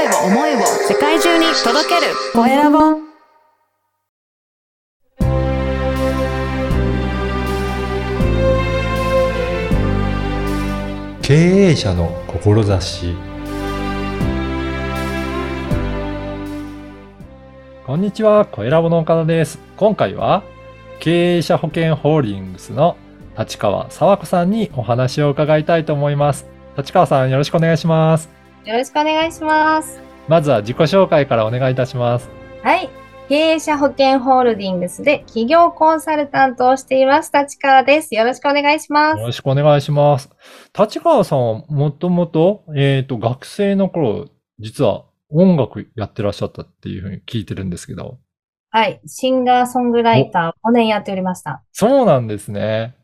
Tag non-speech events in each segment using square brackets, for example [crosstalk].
声を思いを世界中に届けるコエラボ経営者の志こんにちは、コエラボの岡田です。今回は経営者保険ホールディングスの立川沢子さんにお話を伺いたいと思います。立川さんよろしくお願いします。よろしくお願いします。まずは自己紹介からお願いいたします。はい。経営者保険ホールディングスで企業コンサルタントをしています、立川です。よろしくお願いします。よろしくお願いします。立川さんはもともと、えっ、と、学生の頃、実は音楽やってらっしゃったっていうふうに聞いてるんですけど。はい。シンガーソングライター5年やっておりました。そうなんですね。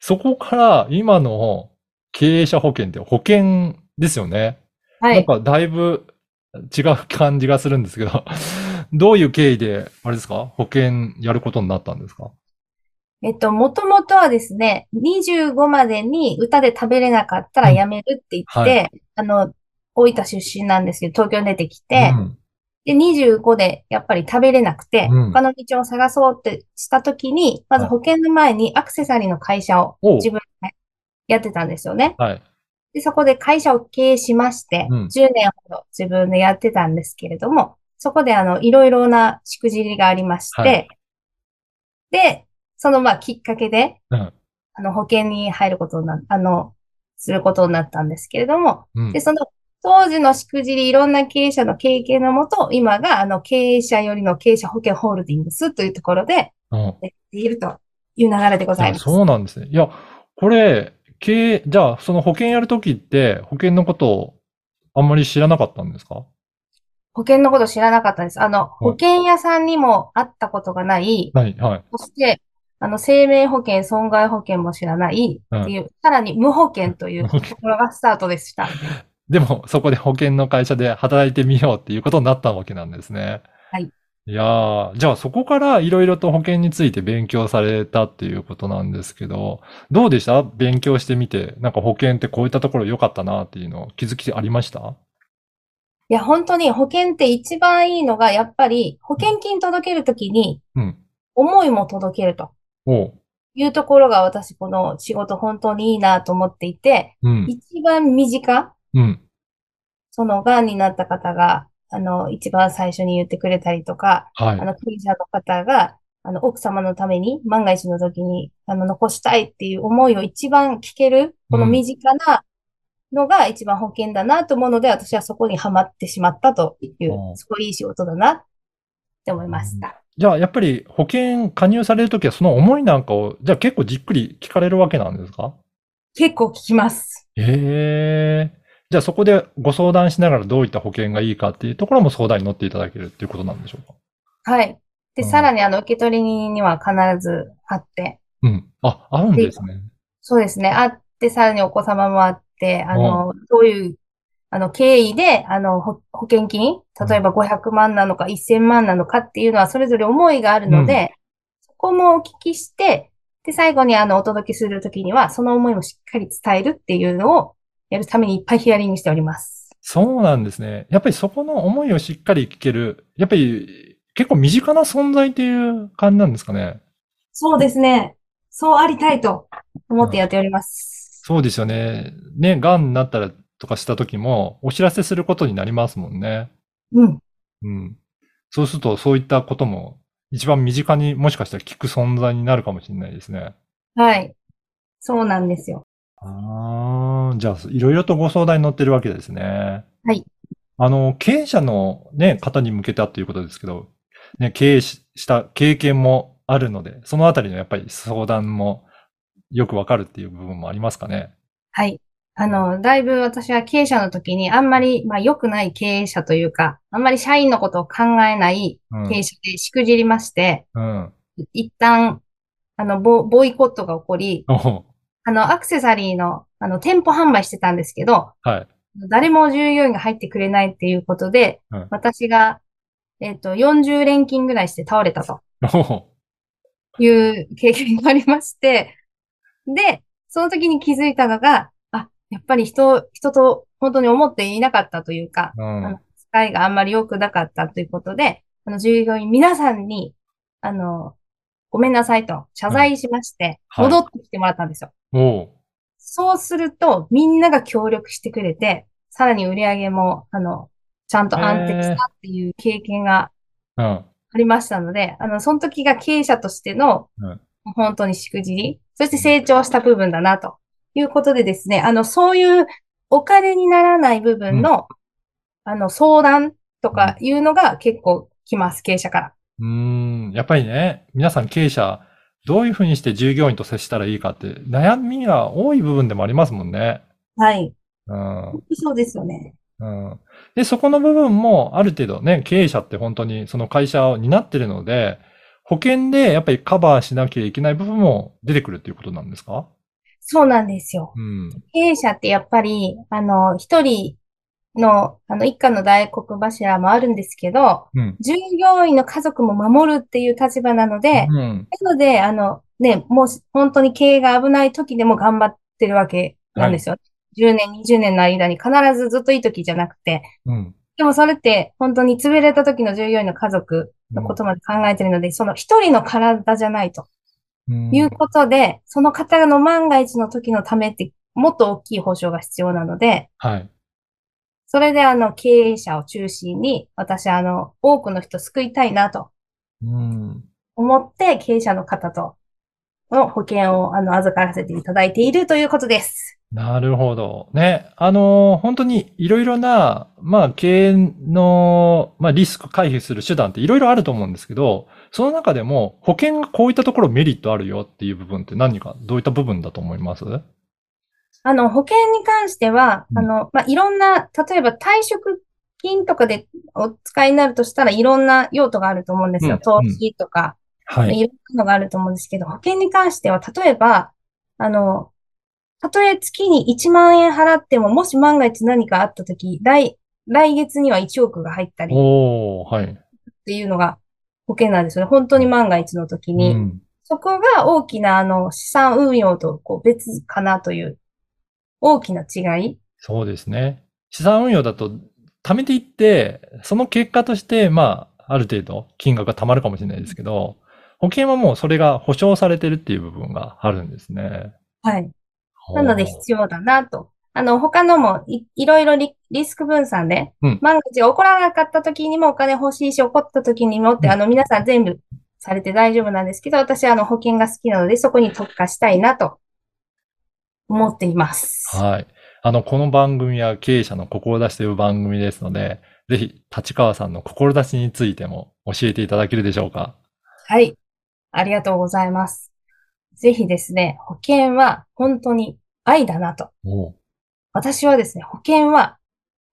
そこから今の経営者保険って保険ですよね。はい。なんかだいぶ違う感じがするんですけど、[laughs] どういう経緯で、あれですか？保険やることになったんですか？えっと、もともとはですね、25までに歌で食べれなかったら辞めるって言って、はあの、大分出身なんですけど、東京に出てきて、うん。で、25でやっぱり食べれなくて、うん。他の道を探そうってしたときに、まず保険の前にアクセサリーの会社を自分でやってたんですよね。はい。で、そこで会社を経営しまして、うん。10年ほど自分でやってたんですけれども、そこであの、いろいろなしくじりがありまして、はい。で、そのまあきっかけで、うん。あの、保険に入ることにな、あの、することになったんですけれども、うん。で、その当時のしくじり、いろんな経営者の経験のもと、今があの、経営者よりの経営者保険ホールディングスというところで、うん。やっているという流れでございます。そうなんですね。いや、これ、経営、じゃあ、その保険やるときって、保険のことをあんまり知らなかったんですか？保険のこと知らなかったです。あの、保険屋さんにも会ったことがない、はい、はい。そして、あの、生命保険、損害保険も知らないっていう、さらに無保険というところがスタートでした。でも、そこで保険の会社で働いてみようっていうことになったわけなんですね。はい。いやー、じゃあそこからいろいろと保険について勉強されたっていうことなんですけど、どうでした？勉強してみて、なんか保険ってこういったところ良かったなっていうの気づきありました？いや、本当に保険って一番いいのが、やっぱり保険金届けるときにうん。思いも届けると。いうところが私この仕事本当にいいなと思っていて、うん。一番身近、うん。その癌になった方が、あの、一番最初に言ってくれたりとか、はいあ。の、経営者の方が、あの、奥様のために、万が一の時に、あの、残したいっていう思いを一番聞ける、この身近なのが一番保険だなと思うので、私はそこにはまってしまったというう、んすごいいい仕事だなって思いました。じゃあ、やっぱり保険加入されるときはその思いなんかを、じゃあ結構じっくり聞かれるわけなんですか？結構聞きます。へえ。じゃあそこでご相談しながらどういった保険がいいかっていうところも相談に乗っていただけるっていうことなんでしょうか？はい。で、うんさらにあの、受取人には必ずあって、うん。あ、あるんですね。そうですね。あって、さらにお子様もあって、あの、どういう、あの、経緯で、あの、ほ保険金、例えば500万なのか1000万なのかっていうのは、それぞれ思いがあるので、そこもお聞きして、で、最後にあの、お届けするときには、その思いもしっかり伝えるっていうのをやるためにいっぱいヒアリングしております。そうなんですね。やっぱりそこの思いをしっかり聞ける。やっぱり結構身近な存在っていう感じなんですかね。そうですね。そうありたいと思ってやっております。そうですよね。ね、癌になったらとかした時もお知らせすることになりますもんね。うん。うん。そうするとそういったことも一番身近にもしかしたら聞く存在になるかもしれないですね。はい。そうなんですよ。ああ、じゃあ、いろいろとご相談に乗ってるわけですね。はい。あの、経営者のね、方に向けたということですけど、ね、経営しした経験もあるので、そのあたりのやっぱり相談もよくわかるっていう部分もありますかね？はい。あの、だいぶ私は経営者の時にあんまり、まあ良くない経営者というか、あんまり社員のことを考えないうん。経営者でしくじりまして、うん。一旦、あの、ボ、ボイコットが起こり、あの、アクセサリーの、あの、店舗販売してたんですけど、はい。誰も従業員が入ってくれないっていうことで、うん私が、えっと、40連勤ぐらいして倒れたという経験がありまして、で、その時に気づいたのが、あ、やっぱり人、人と本当に思っていなかったというか、うん。があんまり良くなかったということで、あの、従業員皆さんに、あの、ごめんなさいと謝罪しまして、はい戻ってきてもらったんですよ。そうすると、みんなが協力してくれて、さらに売り上げも、あの、ちゃんと安定したっていう経験がうん。ありましたので、あの、その時が経営者としてのうん、本当にしくじり、そして成長した部分だな、ということでですね、あの、そういうお金にならない部分の、あの、相談とかいうのが結構来ます、経営者から。うーん。やっぱりね、皆さん経営者、どういうふうにして従業員と接したらいいかって悩みが多い部分でもありますもんね。はい。うん。そうですよね。うん。で、そこの部分もある程度ね、経営者って本当にその会社を担ってるので、保険でやっぱりカバーしなきゃいけない部分も出てくるっていうことなんですか？そうなんですよ。うん。経営者ってやっぱり、あの、一人の、あの、一家の大黒柱もあるんですけど、うん。従業員の家族も守るっていう立場なので、うん。なので、あの、ね、もし本当に経営が危ない時でも頑張ってるわけなんですよ。10年、20年の間に必ずずっといい時じゃなくて。うん。でもそれって本当に潰れた時の従業員の家族のことまで考えてるので、その一人の体じゃないとうんいうことで、その方の万が一の時のためってもっと大きい保証が必要なので、はい。それであの経営者を中心に私あの多くの人救いたいなとうん。思って経営者の方との保険をあの預からせていただいているということです。なるほど。ね。あの、本当にいろいろな、まあ、経営の、まあ、リスク回避する手段っていろいろあると思うんですけど、その中でも保険がこういったところメリットあるよっていう部分って何か、どういった部分だと思います？あの保険に関しては、うんあの、まあ、いろんな、例えば退職金とかでお使いになるとしたらいろんな用途があると思うんですよ。うん投資とか。はい。いろんなのがあると思うんですけど、保険に関しては、例えば、あの、たとえ月に1万円払っても、もし万が一何かあったとき、来、来月には1億が入ったりはい。ていうのが保険なんですよね。本当に万が一の時うに。ん。そこが大きな、あの、資産運用とこう別かなという大きな違い？そうですね。資産運用だと、貯めていって、その結果として、まあ、ある程度金額が貯まるかもしれないですけど、保険はもうそれが保証されてるっていう部分があるんですね。はい。なので必要だなと。あの、他のもい、いろいろリ、リスク分散で、うん万が一が起こらなかった時にもお金欲しいし、起こった時にもって、うんあの、皆さん全部されて大丈夫なんですけど、私はあの、保険が好きなので、そこに特化したいなと思っています。はい。あの、この番組は経営者の志という番組ですので、ぜひ、立川さんの志についても教えていただけるでしょうか。はい。ありがとうございます。ぜひですね、保険は本当に愛だなと。私はですね、保険は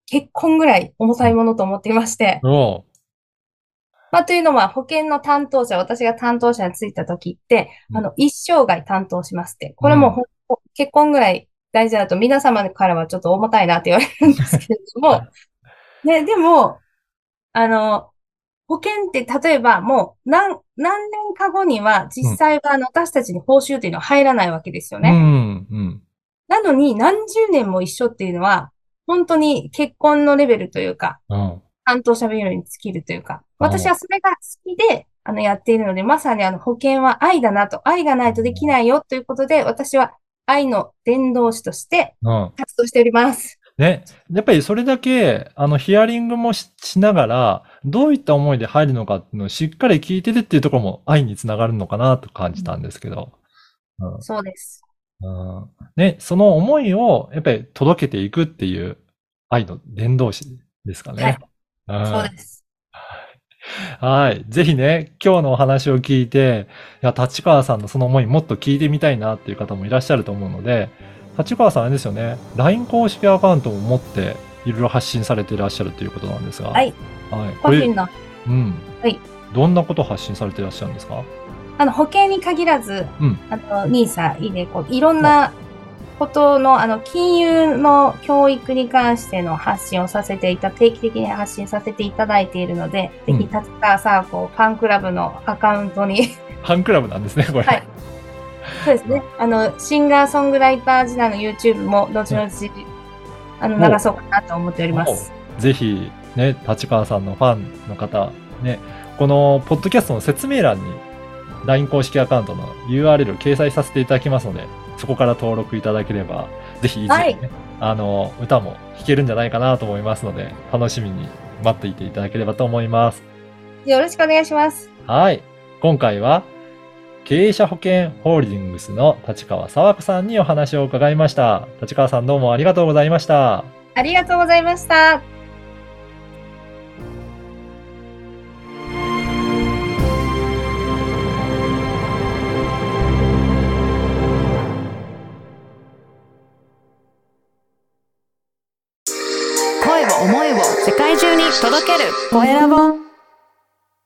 結婚ぐらい重たいものと思っていまして、まあ、というのは、保険の担当者、私が担当者についた時って、うんあの、一生涯担当しますって。これもほんと結婚ぐらい大事だと皆様からはちょっと重たいなって言われるんですけれども、ね、でも、あの、保険って例えばもう何、何年か後には実際はあの私たちに報酬というのは入らないわけですよね。うん、うん。なのに何十年も一緒っていうのは、本当に結婚のレベルというか、うん。担当者ビルに尽きるというか、うん私はそれが好きで、あの、やっているので、まさにあの、保険は愛だなと、愛がないとできないよということで、私は愛の伝道師としてうん。活動しております。ね。やっぱりそれだけ、あの、ヒアリングもししながら、どういった思いで入るのかっていうのをしっかり聞いててっていうところも愛につながるのかなと感じたんですけど。うんそうです。うんね、その思いをやっぱり届けていくっていう愛の伝道師ですかね。うんそうです。はい。ぜひね、今日のお話を聞いて、いや、立川さんのその思いもっと聞いてみたいなっていう方もいらっしゃると思うので、立川さんあれですよね、LINE 公式アカウントを持って、いろいろ発信されていらっしゃるということなんですが。はい。はい。個人の、うん。はい。どんなことを発信されていらっしゃるんですか？あの、保険に限らず、うんあの、ニーサ、イデコ、いろんなことの、あの、金融の教育に関しての発信をさせていた、定期的に発信させていただいているので、うんぜひ、立川サーコファンクラブのアカウントに [laughs] ファンクラブなんですね、これ。はいそうですね。あの、シンガーソングライター時代の YouTube も、後々、あの、お流そうかなと思っております。ぜひ、ね、立川さんのファンの方、ね、このポッドキャストの説明欄に LINE 公式アカウントの URL を掲載させていただきますので、そこから登録いただければ、ぜひ、はいね、あの、歌も弾けるんじゃないかなと思いますので、楽しみに待っていていただければと思います。よろしくお願いします。はい。今回は、経営者保険ホールディングスの立川沢子さんにお話を伺いました。立川さんどうもありがとうございました。ありがとうございました。届ける。コエラボ